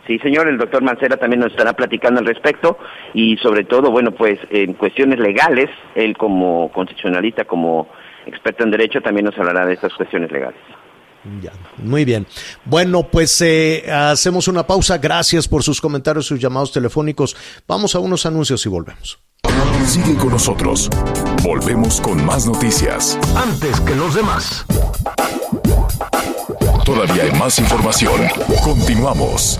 Sí, señor, el doctor Mancera también nos estará platicando al respecto y sobre todo, bueno, pues en cuestiones legales, él como constitucionalista, como experto en derecho, también nos hablará de estas cuestiones legales. Ya, muy bien. Bueno, pues eh, hacemos una pausa. Gracias por sus comentarios, sus llamados telefónicos. Vamos a unos anuncios y volvemos. Sigue con nosotros. Volvemos con más noticias. Antes que los demás. Todavía hay más información. Continuamos.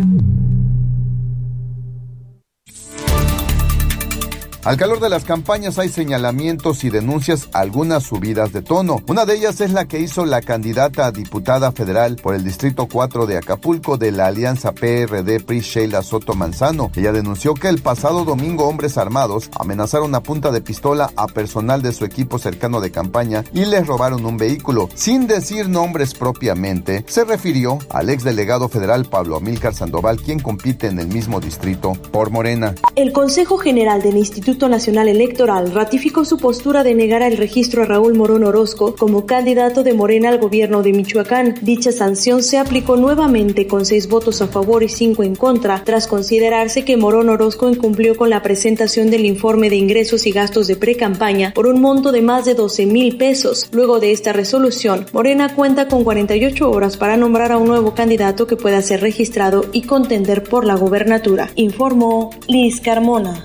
Al calor de las campañas hay señalamientos y denuncias algunas subidas de tono. Una de ellas es la que hizo la candidata a diputada federal por el Distrito 4 de Acapulco de la Alianza PRD PRI Sheila Soto Manzano. Ella denunció que el pasado domingo hombres armados amenazaron a punta de pistola a personal de su equipo cercano de campaña y les robaron un vehículo. Sin decir nombres propiamente, se refirió al exdelegado federal Pablo Amílcar Sandoval, quien compite en el mismo distrito por Morena. El Consejo General del Instituto Nacional Electoral ratificó su postura de negar el registro a Raúl Morón Orozco como candidato de Morena al gobierno de Michoacán. Dicha sanción se aplicó nuevamente con seis votos a favor y cinco en contra, tras considerarse que Morón Orozco incumplió con la presentación del informe de ingresos y gastos de pre-campaña por un monto de más de 12 mil pesos. Luego de esta resolución, Morena cuenta con 48 horas para nombrar a un nuevo candidato que pueda ser registrado y contender por la gobernatura, informó Liz Carmona.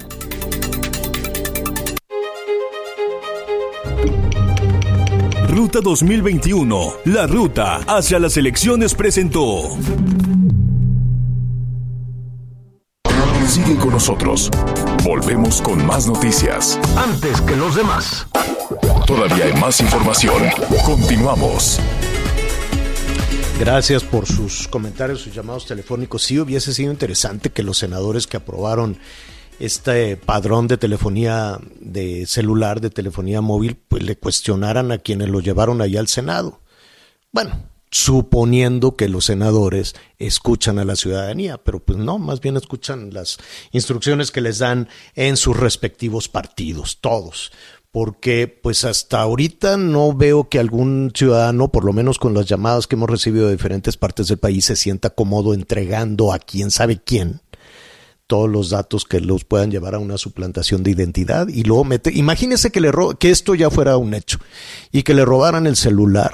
Ruta 2021, la ruta hacia las elecciones presentó. Sigue con nosotros. Volvemos con más noticias. Antes que los demás. Todavía hay más información. Continuamos. Gracias por sus comentarios, sus llamados telefónicos. Sí hubiese sido interesante que los senadores que aprobaron este padrón de telefonía de celular, de telefonía móvil, pues le cuestionaran a quienes lo llevaron allá al Senado. Bueno, suponiendo que los senadores escuchan a la ciudadanía, pero pues no, más bien escuchan las instrucciones que les dan en sus respectivos partidos, todos. Porque pues hasta ahorita no veo que algún ciudadano, por lo menos con las llamadas que hemos recibido de diferentes partes del país, se sienta cómodo entregando a quién sabe quién todos los datos que los puedan llevar a una suplantación de identidad y luego mete, imagínese que le que esto ya fuera un hecho y que le robaran el celular.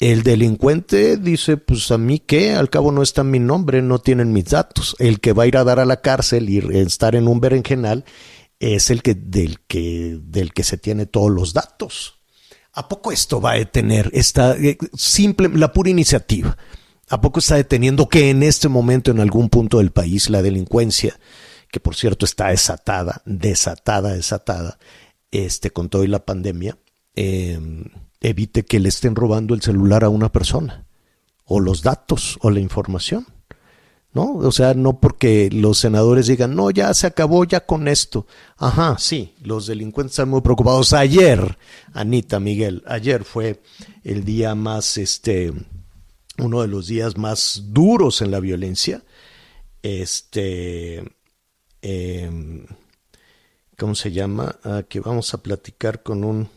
El delincuente dice, pues a mí qué, al cabo no está mi nombre, no tienen mis datos. El que va a ir a dar a la cárcel y estar en un berenjenal es el que del que del que se tiene todos los datos. ¿A poco esto va a tener esta eh, simple la pura iniciativa? ¿A poco está deteniendo que en este momento en algún punto del país la delincuencia, que por cierto está desatada, desatada, desatada, este, con toda la pandemia, em, evite que le estén robando el celular a una persona, o los datos, o la información? ¿No? O sea, no porque los senadores digan, no, ya se acabó ya con esto. Ajá, sí, los delincuentes están muy preocupados. Ayer, Anita, Miguel, ayer fue el día más, este, uno de los días más duros en la violencia. Este, em, ¿cómo se llama? Ah, que vamos a platicar con un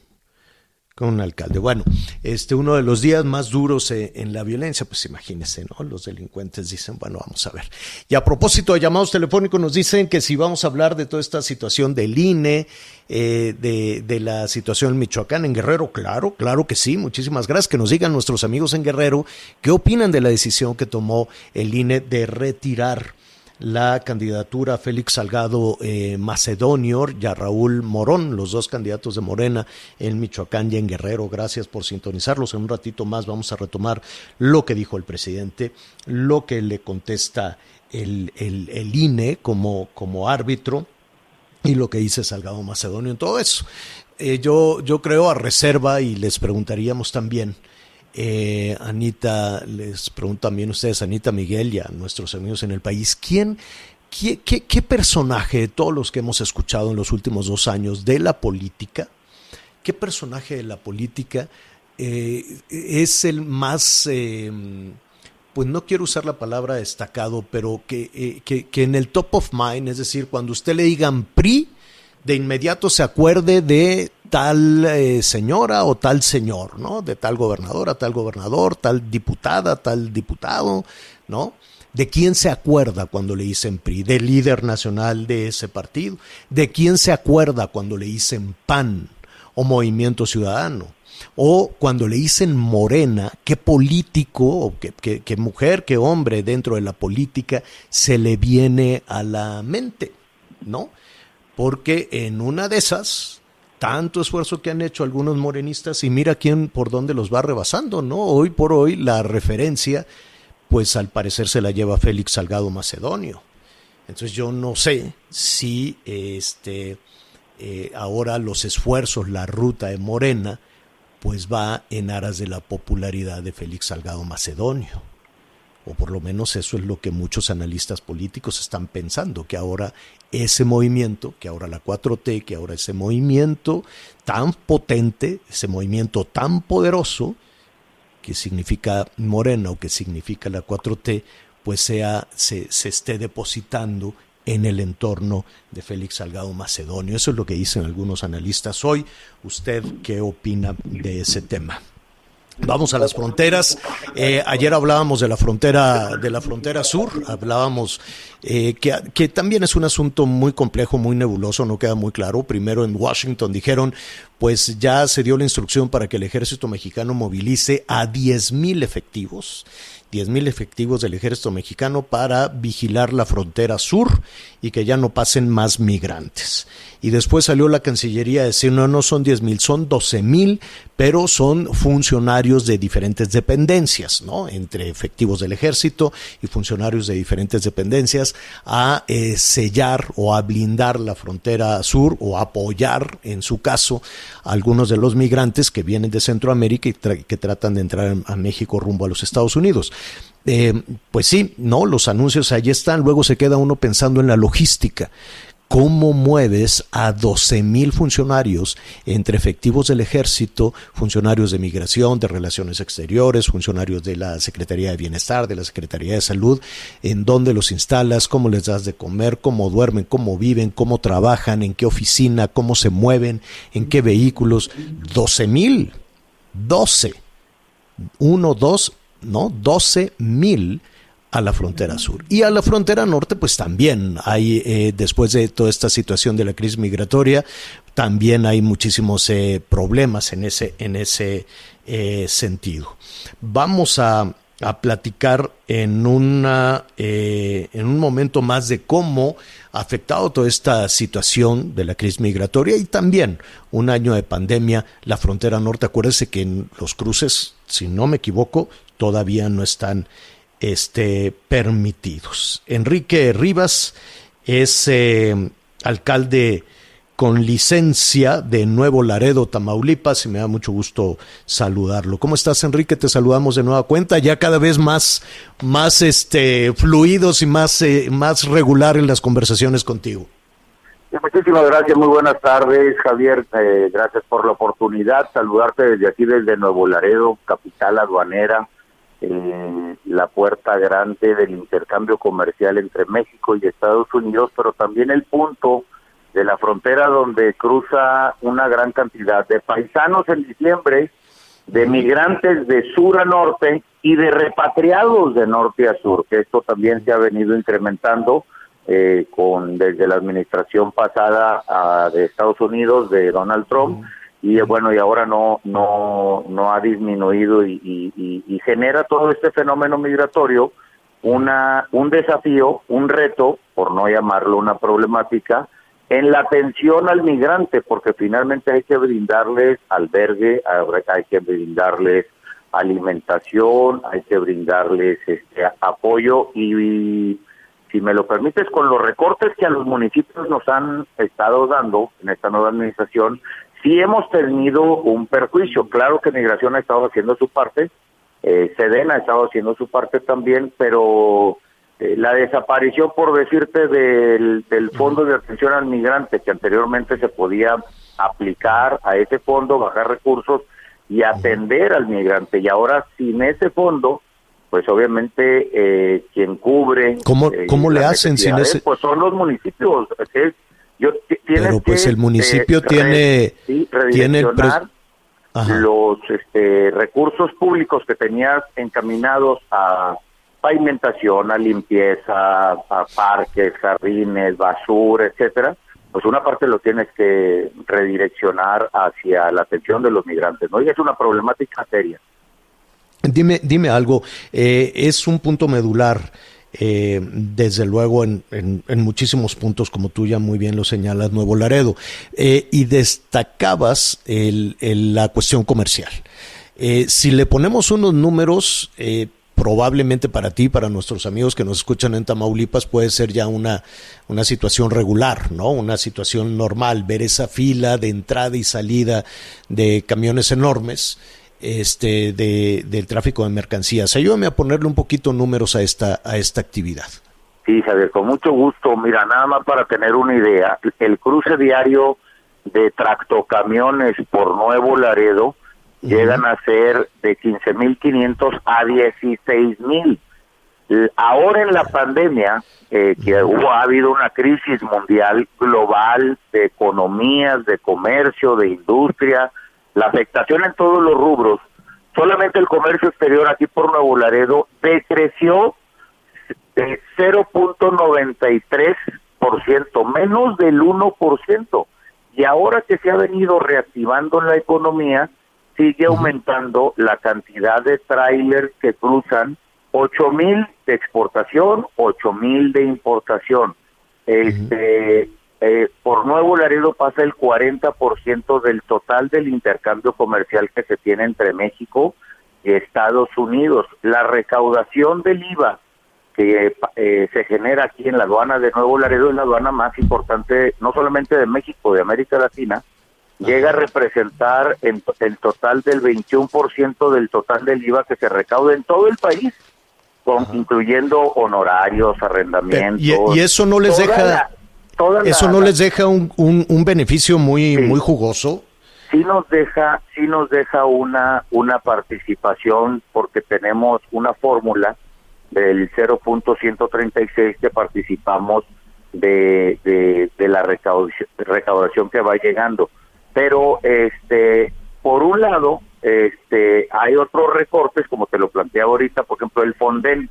con un alcalde. Bueno, este uno de los días más duros eh, en la violencia, pues imagínense, ¿no? Los delincuentes dicen, bueno, vamos a ver. Y a propósito de llamados telefónicos, nos dicen que si vamos a hablar de toda esta situación del INE, eh, de, de, la situación en Michoacán, en Guerrero, claro, claro que sí, muchísimas gracias. Que nos digan nuestros amigos en Guerrero qué opinan de la decisión que tomó el INE de retirar la candidatura Félix Salgado eh, Macedonio y a Raúl Morón, los dos candidatos de Morena en Michoacán y en Guerrero. Gracias por sintonizarlos. En un ratito más vamos a retomar lo que dijo el presidente, lo que le contesta el, el, INE como, como árbitro y lo que dice Salgado Macedonio en todo eso. Eh, yo, yo creo a reserva y les preguntaríamos también eh, Anita, les pregunto también a ustedes, Anita Miguel y a nuestros amigos en el país, ¿quién, qué, qué, personaje de todos los que hemos escuchado en los últimos dos años de la política, qué personaje de la política eh, es el más, eh, pues no quiero usar la palabra destacado, pero que, que, que en el top of mind, es decir, cuando usted le digan PRI, de inmediato se acuerde de tal eh, señora o tal señor, ¿no? De tal gobernadora, tal gobernador, tal diputada, tal diputado, ¿no? ¿De quién se acuerda cuando le dicen PRI? ¿Del líder nacional de ese partido? ¿De quién se acuerda cuando le dicen PAN o Movimiento Ciudadano? O cuando le dicen morena, ¿qué político, o qué, qué mujer, qué hombre dentro de la política se le viene a la mente? ¿No? Porque en una de esas, tanto esfuerzo que han hecho algunos morenistas y mira quién por dónde los va rebasando, ¿no? Hoy por hoy la referencia, pues al parecer se la lleva Félix Salgado Macedonio. Entonces yo no sé si este eh, ahora los esfuerzos, la ruta de Morena, pues va en aras de la popularidad de Félix Salgado Macedonio. O por lo menos eso es lo que muchos analistas políticos están pensando, que ahora ese movimiento, que ahora la 4T, que ahora ese movimiento tan potente, ese movimiento tan poderoso, que significa Morena o que significa la 4T, pues sea, se, se esté depositando en el entorno de Félix Salgado Macedonio. Eso es lo que dicen algunos analistas hoy. ¿Usted qué opina de ese tema? Vamos a las fronteras. Eh, ayer hablábamos de la frontera de la frontera sur. Hablábamos eh, que, que, también es un asunto muy complejo, muy nebuloso, no queda muy claro. Primero en Washington dijeron, pues ya se dio la instrucción para que el ejército mexicano movilice a 10 mil efectivos 10.000 efectivos del ejército mexicano para vigilar la frontera sur y que ya no pasen más migrantes. Y después salió la Cancillería a decir, no, no son 10.000, son 12.000, pero son funcionarios de diferentes dependencias, ¿no? Entre efectivos del ejército y funcionarios de diferentes dependencias a eh, sellar o a blindar la frontera sur o apoyar, en su caso, a algunos de los migrantes que vienen de Centroamérica y que tratan de entrar a México rumbo a los Estados Unidos. Eh, pues sí, no, los anuncios ahí están, luego se queda uno pensando en la logística. ¿Cómo mueves a 12 mil funcionarios entre efectivos del ejército, funcionarios de migración, de relaciones exteriores, funcionarios de la Secretaría de Bienestar, de la Secretaría de Salud? ¿En dónde los instalas? ¿Cómo les das de comer? ¿Cómo duermen? ¿Cómo viven? ¿Cómo trabajan? ¿En qué oficina? ¿Cómo se mueven? ¿En qué vehículos? 12 mil. 12. Uno, dos, ¿no? 12 mil a la frontera sur. Y a la frontera norte, pues también hay, eh, después de toda esta situación de la crisis migratoria, también hay muchísimos eh, problemas en ese, en ese eh, sentido. Vamos a, a platicar en, una, en un momento más de cómo ha afectado toda esta situación de la crisis migratoria y también un año de pandemia, la frontera norte. Acuérdese que en los cruces, si no me equivoco, todavía no están este, permitidos. Enrique Rivas es eh, alcalde con licencia de Nuevo Laredo, Tamaulipas, y me da mucho gusto saludarlo. ¿Cómo estás, Enrique? Te saludamos de nueva cuenta, ya cada vez más, más este, fluidos y más, eh, más regular en las conversaciones contigo. Muchísimas gracias, muy buenas tardes, Javier. Eh, gracias por la oportunidad. Saludarte desde aquí, desde Nuevo Laredo, capital aduanera, eh, la puerta grande del intercambio comercial entre México y Estados Unidos, pero también el punto de la frontera donde cruza una gran cantidad de paisanos en diciembre, de migrantes de sur a norte y de repatriados de norte a sur, que esto también se ha venido incrementando eh, con desde la administración pasada a, de Estados Unidos de Donald Trump y bueno y ahora no no no ha disminuido y, y, genera todo este fenómeno migratorio una un desafío un reto por no llamarlo una problemática en la atención al migrante porque finalmente hay que brindarles albergue hay que brindarles alimentación hay que brindarles este apoyo y si me lo permites, con los recortes que a los municipios nos han estado dando en esta nueva administración, sí hemos tenido un perjuicio. Claro que Migración ha estado haciendo su parte, eh, Sedena ha estado haciendo su parte también, pero eh, la desaparición, por decirte, del, del Fondo de Atención al Migrante, que anteriormente se podía aplicar a ese fondo, bajar recursos y atender al migrante, y ahora sin ese fondo, pues obviamente eh, quien cubre... ¿Cómo, eh, cómo le hacen sin ese...? Pues son los municipios. Es, pero pues el municipio tiene, tiene los este, recursos públicos que tenías encaminados a, pavimentación, a limpieza, a parques, jardines, basura, etcétera, pues una parte lo tienes que redireccionar hacia la atención de los migrantes, ¿no? Y es una problemática seria. Dime, dime algo, eh, es un punto medular, eh, desde luego en, en, muchísimos puntos, como tú ya muy bien lo señalas, Nuevo Laredo, eh, y destacabas el, el, la cuestión comercial. Eh, si le ponemos unos números, eh, probablemente para ti, para nuestros amigos que nos escuchan en Tamaulipas, puede ser ya una, una situación regular, ¿no? Una situación normal, ver esa fila de entrada y salida de camiones enormes este, de, del tráfico de mercancías. Ayúdame a ponerle un poquito números a esta, a esta actividad. Sí, Javier, con mucho gusto. Mira, nada más para tener una idea, el cruce diario de tractocamiones por Nuevo Laredo uh -huh. llegan a ser de 15.500 a 16.000. Ahora en la pandemia, eh, que hubo, ha habido una crisis mundial global de economías, de comercio, de industria, la afectación en todos los rubros, solamente el comercio exterior aquí por Nuevo Laredo decreció de 0.93%, menos del 1%. Y ahora que se ha venido reactivando la economía, sigue aumentando la cantidad de trailers que cruzan, 8 mil de exportación, 8 mil de importación. Este, eh, por Nuevo Laredo pasa el 40% del total del intercambio comercial que se tiene entre México y Estados Unidos. La recaudación del IVA que eh, se genera aquí en la aduana de Nuevo Laredo es la aduana más importante, no solamente de México, de América Latina, llega a representar en el total del 21% del total del IVA que se recauda en todo el país, con, incluyendo honorarios, arrendamientos. Y, y eso no les deja... La, eso no les deja un, un, un beneficio muy, sí. muy jugoso. Sí nos deja, sí nos deja una, una participación porque tenemos una fórmula del 0.136 que participamos de, de, de la recaudación, recaudación que va llegando. Pero este por un lado, este hay otros recortes, como te lo planteaba ahorita, por ejemplo, el Fonden,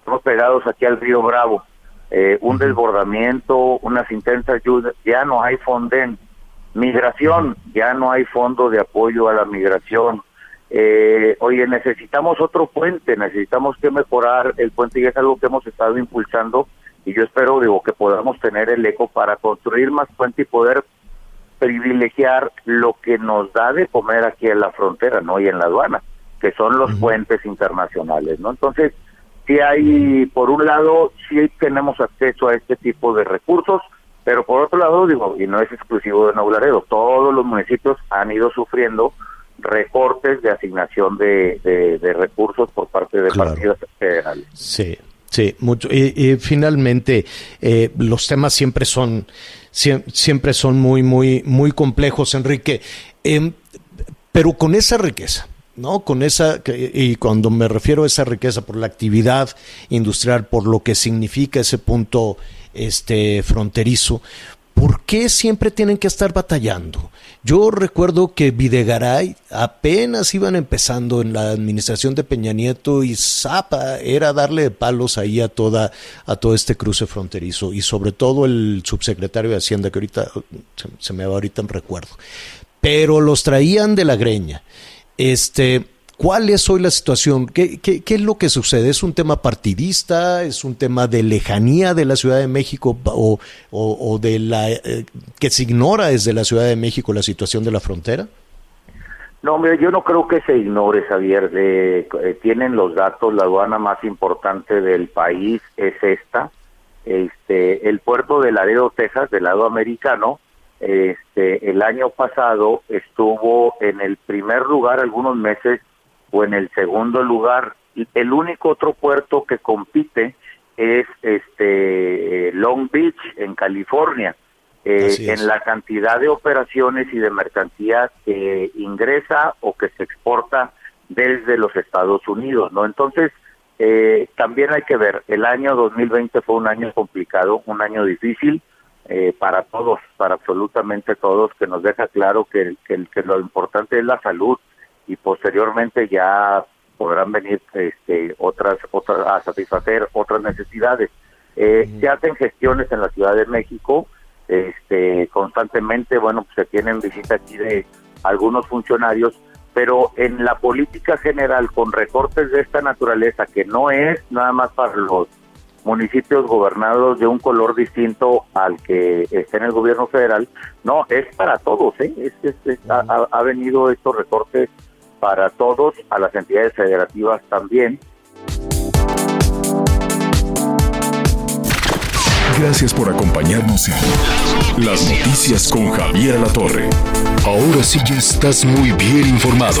estamos pegados aquí al río Bravo, eh, un desbordamiento, unas intensas lluvias, ya no hay Fonden. Migración, ya no hay fondo de apoyo a la migración. Eh, oye, necesitamos otro puente, necesitamos que mejorar el puente y es algo que hemos estado impulsando y yo espero, digo, que podamos tener el eco para construir más puente y poder privilegiar lo que nos da de comer aquí en la frontera, ¿no? Y en la aduana, que son los uh -huh. puentes internacionales, ¿no? Entonces, si hay, por un lado, sí tenemos acceso a este tipo de recursos, pero por otro lado, digo, y no es exclusivo de Nuevo Laredo, todos los municipios han ido sufriendo recortes de asignación de, de, de recursos por parte de claro. partidos federales. Sí, sí, mucho. Y, y finalmente, eh, los temas siempre son siempre son muy, muy, muy complejos, Enrique. Eh, pero con esa riqueza, ¿no? Con esa, y cuando me refiero a esa riqueza por la actividad industrial, por lo que significa ese punto este, fronterizo, ¿por qué siempre tienen que estar batallando? Yo recuerdo que Videgaray apenas iban empezando en la administración de Peña Nieto y Zapa era darle palos ahí a toda a todo este cruce fronterizo y sobre todo el subsecretario de Hacienda que ahorita se, se me va ahorita en recuerdo. Pero los traían de la greña. Este, ¿Cuál es hoy la situación? ¿Qué, ¿Qué, qué, es lo que sucede? ¿Es un tema partidista? ¿Es un tema de lejanía de la Ciudad de México o, o, de la eh, que se ignora desde la Ciudad de México la situación de la frontera? No, hombre, yo no creo que se ignore, Javier. De, eh, tienen los datos, la aduana más importante del país es esta. Este, el puerto de Laredo, Texas, del lado americano, este, el año pasado estuvo en el primer lugar algunos meses o en el segundo lugar. El único otro puerto que compite es este Long Beach en California. Eh, en la cantidad de operaciones y de mercancías que ingresa o que se exporta desde los Estados Unidos, ¿no? Entonces, eh, también hay que ver, el año 2020 fue un año complicado, un año difícil eh, para todos, para absolutamente todos, que nos deja claro que, que, que lo importante es la salud, y posteriormente ya podrán venir este, otras, otras a satisfacer otras necesidades. Eh, Se hacen gestiones en la Ciudad de México este, constantemente, bueno, pues se tienen visita aquí de algunos funcionarios, pero en la política general con recortes de esta naturaleza, que no es nada más para los municipios gobernados de un color distinto al que está en el gobierno federal, no, es para todos, ¿eh? ha, ha venido estos recortes para todos, a las entidades federativas también. Gracias por acompañarnos en Las Noticias con Javier La Torre. Ahora sí ya estás muy bien informado.